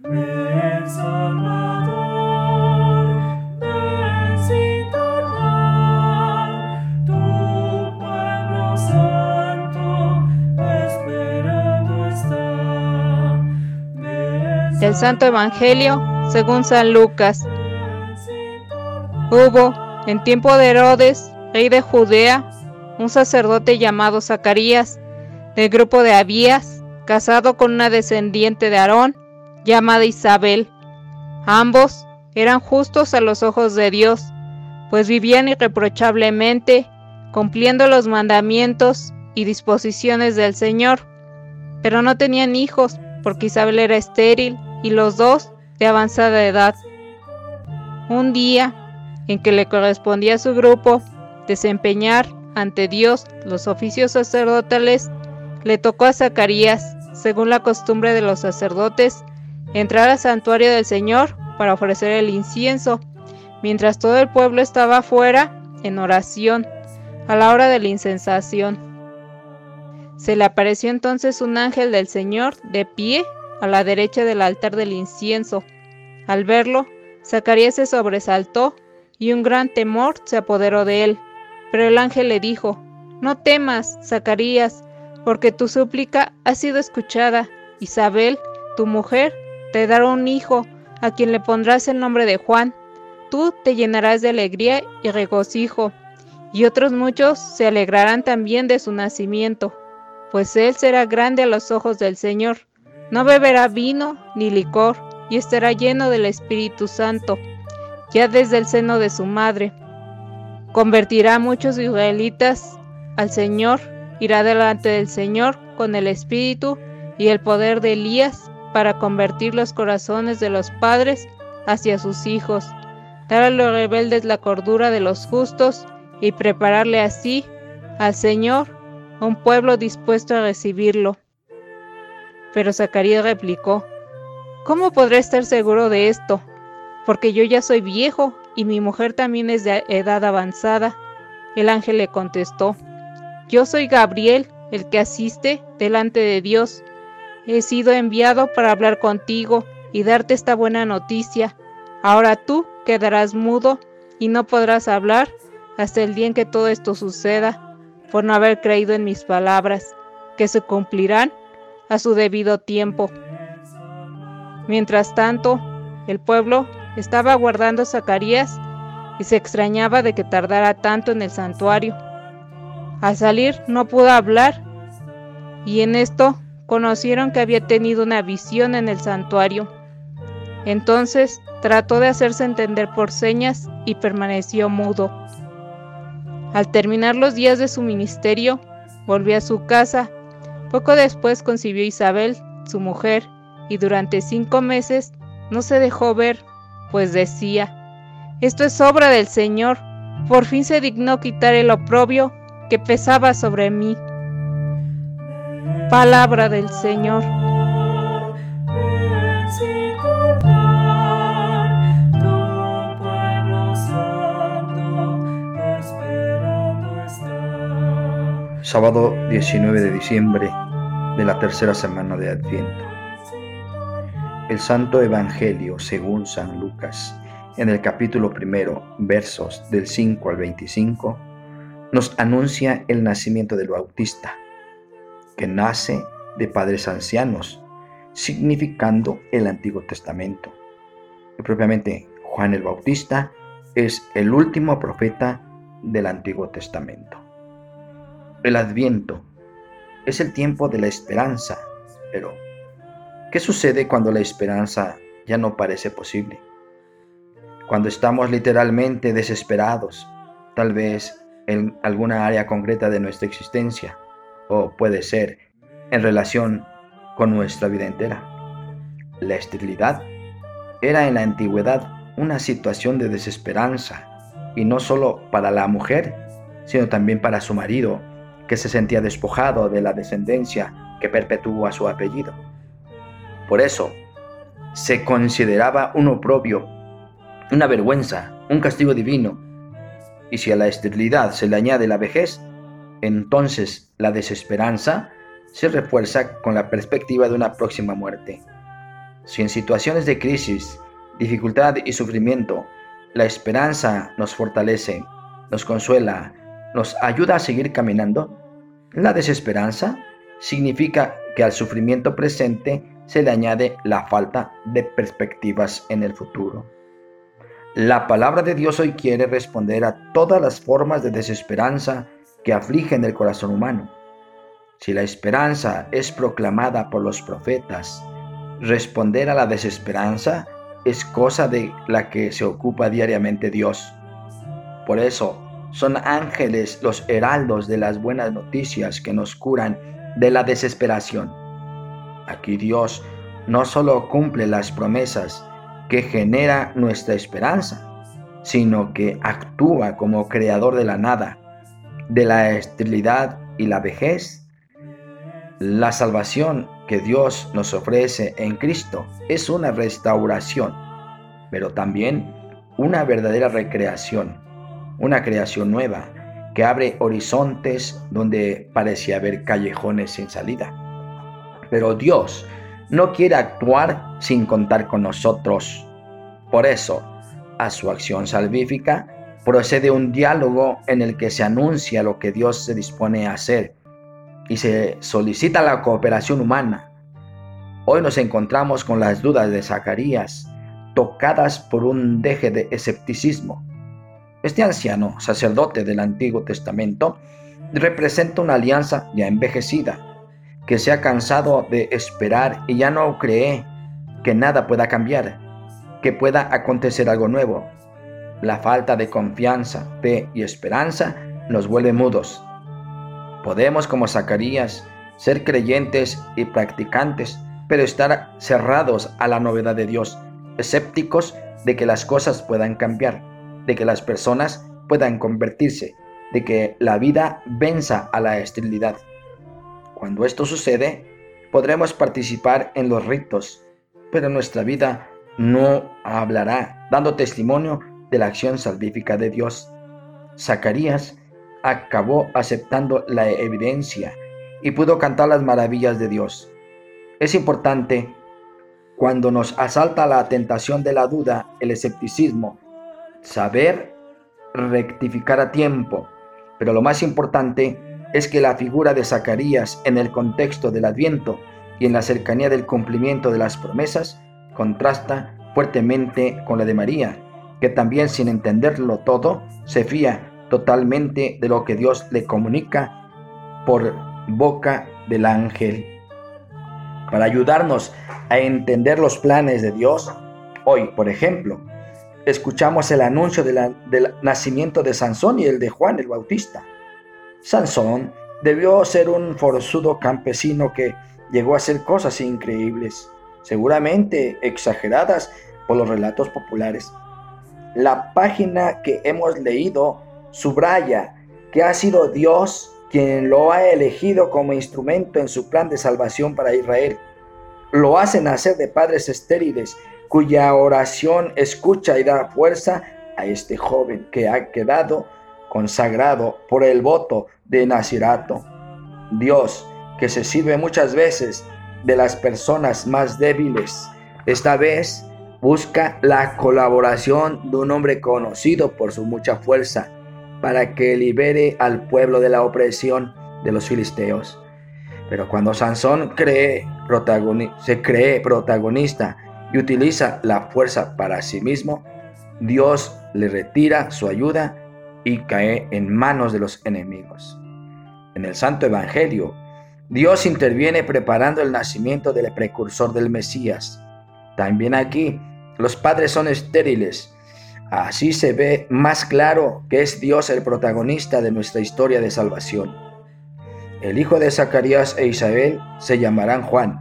Del Santo Evangelio según San Lucas. Hubo, en tiempo de Herodes, rey de Judea, un sacerdote llamado Zacarías, del grupo de Abías, casado con una descendiente de Aarón, llamada Isabel. Ambos eran justos a los ojos de Dios, pues vivían irreprochablemente, cumpliendo los mandamientos y disposiciones del Señor. Pero no tenían hijos, porque Isabel era estéril y los dos de avanzada edad. Un día en que le correspondía a su grupo desempeñar ante Dios los oficios sacerdotales, le tocó a Zacarías, según la costumbre de los sacerdotes, entrar al santuario del Señor para ofrecer el incienso, mientras todo el pueblo estaba afuera en oración, a la hora de la incensación. Se le apareció entonces un ángel del Señor de pie a la derecha del altar del incienso. Al verlo, Zacarías se sobresaltó y un gran temor se apoderó de él. Pero el ángel le dijo, No temas, Zacarías, porque tu súplica ha sido escuchada. Isabel, tu mujer, te dará un hijo, a quien le pondrás el nombre de Juan. Tú te llenarás de alegría y regocijo, y otros muchos se alegrarán también de su nacimiento, pues él será grande a los ojos del Señor no beberá vino ni licor, y estará lleno del Espíritu Santo, ya desde el seno de su madre. Convertirá muchos israelitas al Señor, irá delante del Señor con el Espíritu y el poder de Elías para convertir los corazones de los padres hacia sus hijos, dar a los rebeldes la cordura de los justos y prepararle así al Señor un pueblo dispuesto a recibirlo. Pero Zacarías replicó, ¿Cómo podré estar seguro de esto? Porque yo ya soy viejo y mi mujer también es de edad avanzada. El ángel le contestó, Yo soy Gabriel, el que asiste delante de Dios. He sido enviado para hablar contigo y darte esta buena noticia. Ahora tú quedarás mudo y no podrás hablar hasta el día en que todo esto suceda, por no haber creído en mis palabras, que se cumplirán a su debido tiempo. Mientras tanto, el pueblo estaba aguardando a Zacarías y se extrañaba de que tardara tanto en el santuario. Al salir no pudo hablar y en esto conocieron que había tenido una visión en el santuario. Entonces trató de hacerse entender por señas y permaneció mudo. Al terminar los días de su ministerio, volvió a su casa poco después concibió Isabel, su mujer, y durante cinco meses no se dejó ver, pues decía, esto es obra del Señor, por fin se dignó quitar el oprobio que pesaba sobre mí. Palabra del Señor. sábado 19 de diciembre de la tercera semana de Adviento. El Santo Evangelio según San Lucas, en el capítulo primero, versos del 5 al 25, nos anuncia el nacimiento del Bautista, que nace de padres ancianos, significando el Antiguo Testamento. Y propiamente Juan el Bautista es el último profeta del Antiguo Testamento. El adviento es el tiempo de la esperanza, pero ¿qué sucede cuando la esperanza ya no parece posible? Cuando estamos literalmente desesperados, tal vez en alguna área concreta de nuestra existencia, o puede ser en relación con nuestra vida entera. La esterilidad era en la antigüedad una situación de desesperanza, y no solo para la mujer, sino también para su marido que se sentía despojado de la descendencia que perpetúa su apellido. Por eso, se consideraba un oprobio, una vergüenza, un castigo divino. Y si a la esterilidad se le añade la vejez, entonces la desesperanza se refuerza con la perspectiva de una próxima muerte. Si en situaciones de crisis, dificultad y sufrimiento, la esperanza nos fortalece, nos consuela, nos ayuda a seguir caminando, la desesperanza significa que al sufrimiento presente se le añade la falta de perspectivas en el futuro. La palabra de Dios hoy quiere responder a todas las formas de desesperanza que afligen el corazón humano. Si la esperanza es proclamada por los profetas, responder a la desesperanza es cosa de la que se ocupa diariamente Dios. Por eso, son ángeles los heraldos de las buenas noticias que nos curan de la desesperación. Aquí Dios no solo cumple las promesas que genera nuestra esperanza, sino que actúa como creador de la nada, de la esterilidad y la vejez. La salvación que Dios nos ofrece en Cristo es una restauración, pero también una verdadera recreación, una creación nueva que abre horizontes donde parecía haber callejones sin salida. Pero Dios no quiere actuar sin contar con nosotros. Por eso, a su acción salvífica procede un diálogo en el que se anuncia lo que Dios se dispone a hacer y se solicita la cooperación humana. Hoy nos encontramos con las dudas de Zacarías, tocadas por un deje de escepticismo. Este anciano, sacerdote del Antiguo Testamento, representa una alianza ya envejecida, que se ha cansado de esperar y ya no cree que nada pueda cambiar, que pueda acontecer algo nuevo. La falta de confianza, fe y esperanza nos vuelve mudos. Podemos, como Zacarías, ser creyentes y practicantes, pero estar cerrados a la novedad de Dios, escépticos de que las cosas puedan cambiar, de que las personas puedan convertirse, de que la vida venza a la esterilidad. Cuando esto sucede, podremos participar en los ritos, pero nuestra vida no hablará, dando testimonio de la acción salvífica de Dios. Zacarías acabó aceptando la evidencia y pudo cantar las maravillas de Dios. Es importante cuando nos asalta la tentación de la duda, el escepticismo, saber rectificar a tiempo, pero lo más importante es que la figura de Zacarías en el contexto del Adviento y en la cercanía del cumplimiento de las promesas contrasta fuertemente con la de María, que también sin entenderlo todo se fía totalmente de lo que Dios le comunica por boca del ángel. Para ayudarnos a entender los planes de Dios, hoy, por ejemplo, escuchamos el anuncio del nacimiento de Sansón y el de Juan el Bautista. Sansón debió ser un forzudo campesino que llegó a hacer cosas increíbles, seguramente exageradas por los relatos populares. La página que hemos leído subraya que ha sido Dios quien lo ha elegido como instrumento en su plan de salvación para Israel. Lo hace nacer de padres estériles, cuya oración escucha y da fuerza a este joven que ha quedado consagrado por el voto de Nacirato. Dios, que se sirve muchas veces de las personas más débiles, esta vez busca la colaboración de un hombre conocido por su mucha fuerza para que libere al pueblo de la opresión de los filisteos. Pero cuando Sansón cree se cree protagonista y utiliza la fuerza para sí mismo, Dios le retira su ayuda y cae en manos de los enemigos. En el Santo Evangelio, Dios interviene preparando el nacimiento del precursor del Mesías. También aquí, los padres son estériles. Así se ve más claro que es Dios el protagonista de nuestra historia de salvación. El hijo de Zacarías e Isabel se llamarán Juan.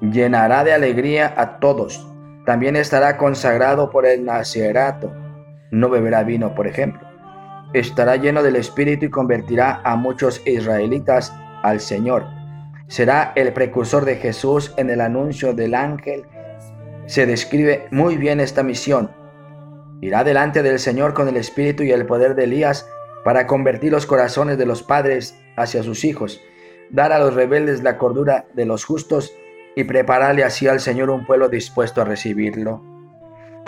Llenará de alegría a todos. También estará consagrado por el nacerato. No beberá vino, por ejemplo estará lleno del Espíritu y convertirá a muchos israelitas al Señor. Será el precursor de Jesús en el anuncio del ángel. Se describe muy bien esta misión. Irá delante del Señor con el Espíritu y el poder de Elías para convertir los corazones de los padres hacia sus hijos, dar a los rebeldes la cordura de los justos y prepararle así al Señor un pueblo dispuesto a recibirlo.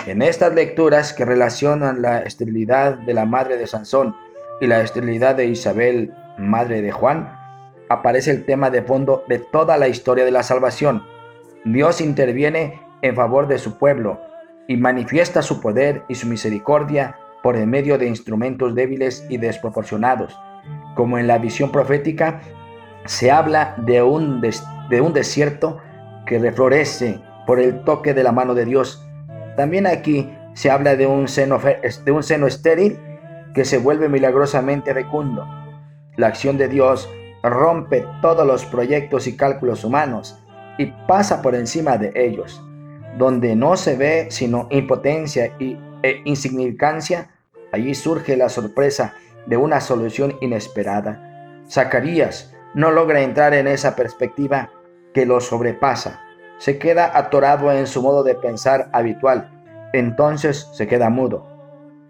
En estas lecturas que relacionan la esterilidad de la madre de Sansón y la esterilidad de Isabel, madre de Juan, aparece el tema de fondo de toda la historia de la salvación. Dios interviene en favor de su pueblo y manifiesta su poder y su misericordia por medio de instrumentos débiles y desproporcionados. Como en la visión profética, se habla de un, de un desierto que reflorece por el toque de la mano de Dios. También aquí se habla de un seno, de un seno estéril que se vuelve milagrosamente fecundo. La acción de Dios rompe todos los proyectos y cálculos humanos y pasa por encima de ellos. Donde no se ve sino impotencia e insignificancia, allí surge la sorpresa de una solución inesperada. Zacarías no logra entrar en esa perspectiva que lo sobrepasa. Se queda atorado en su modo de pensar habitual. Entonces se queda mudo.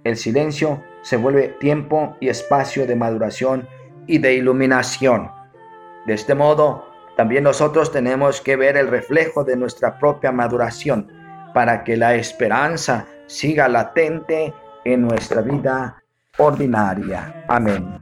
El silencio se vuelve tiempo y espacio de maduración y de iluminación. De este modo, también nosotros tenemos que ver el reflejo de nuestra propia maduración para que la esperanza siga latente en nuestra vida ordinaria. Amén.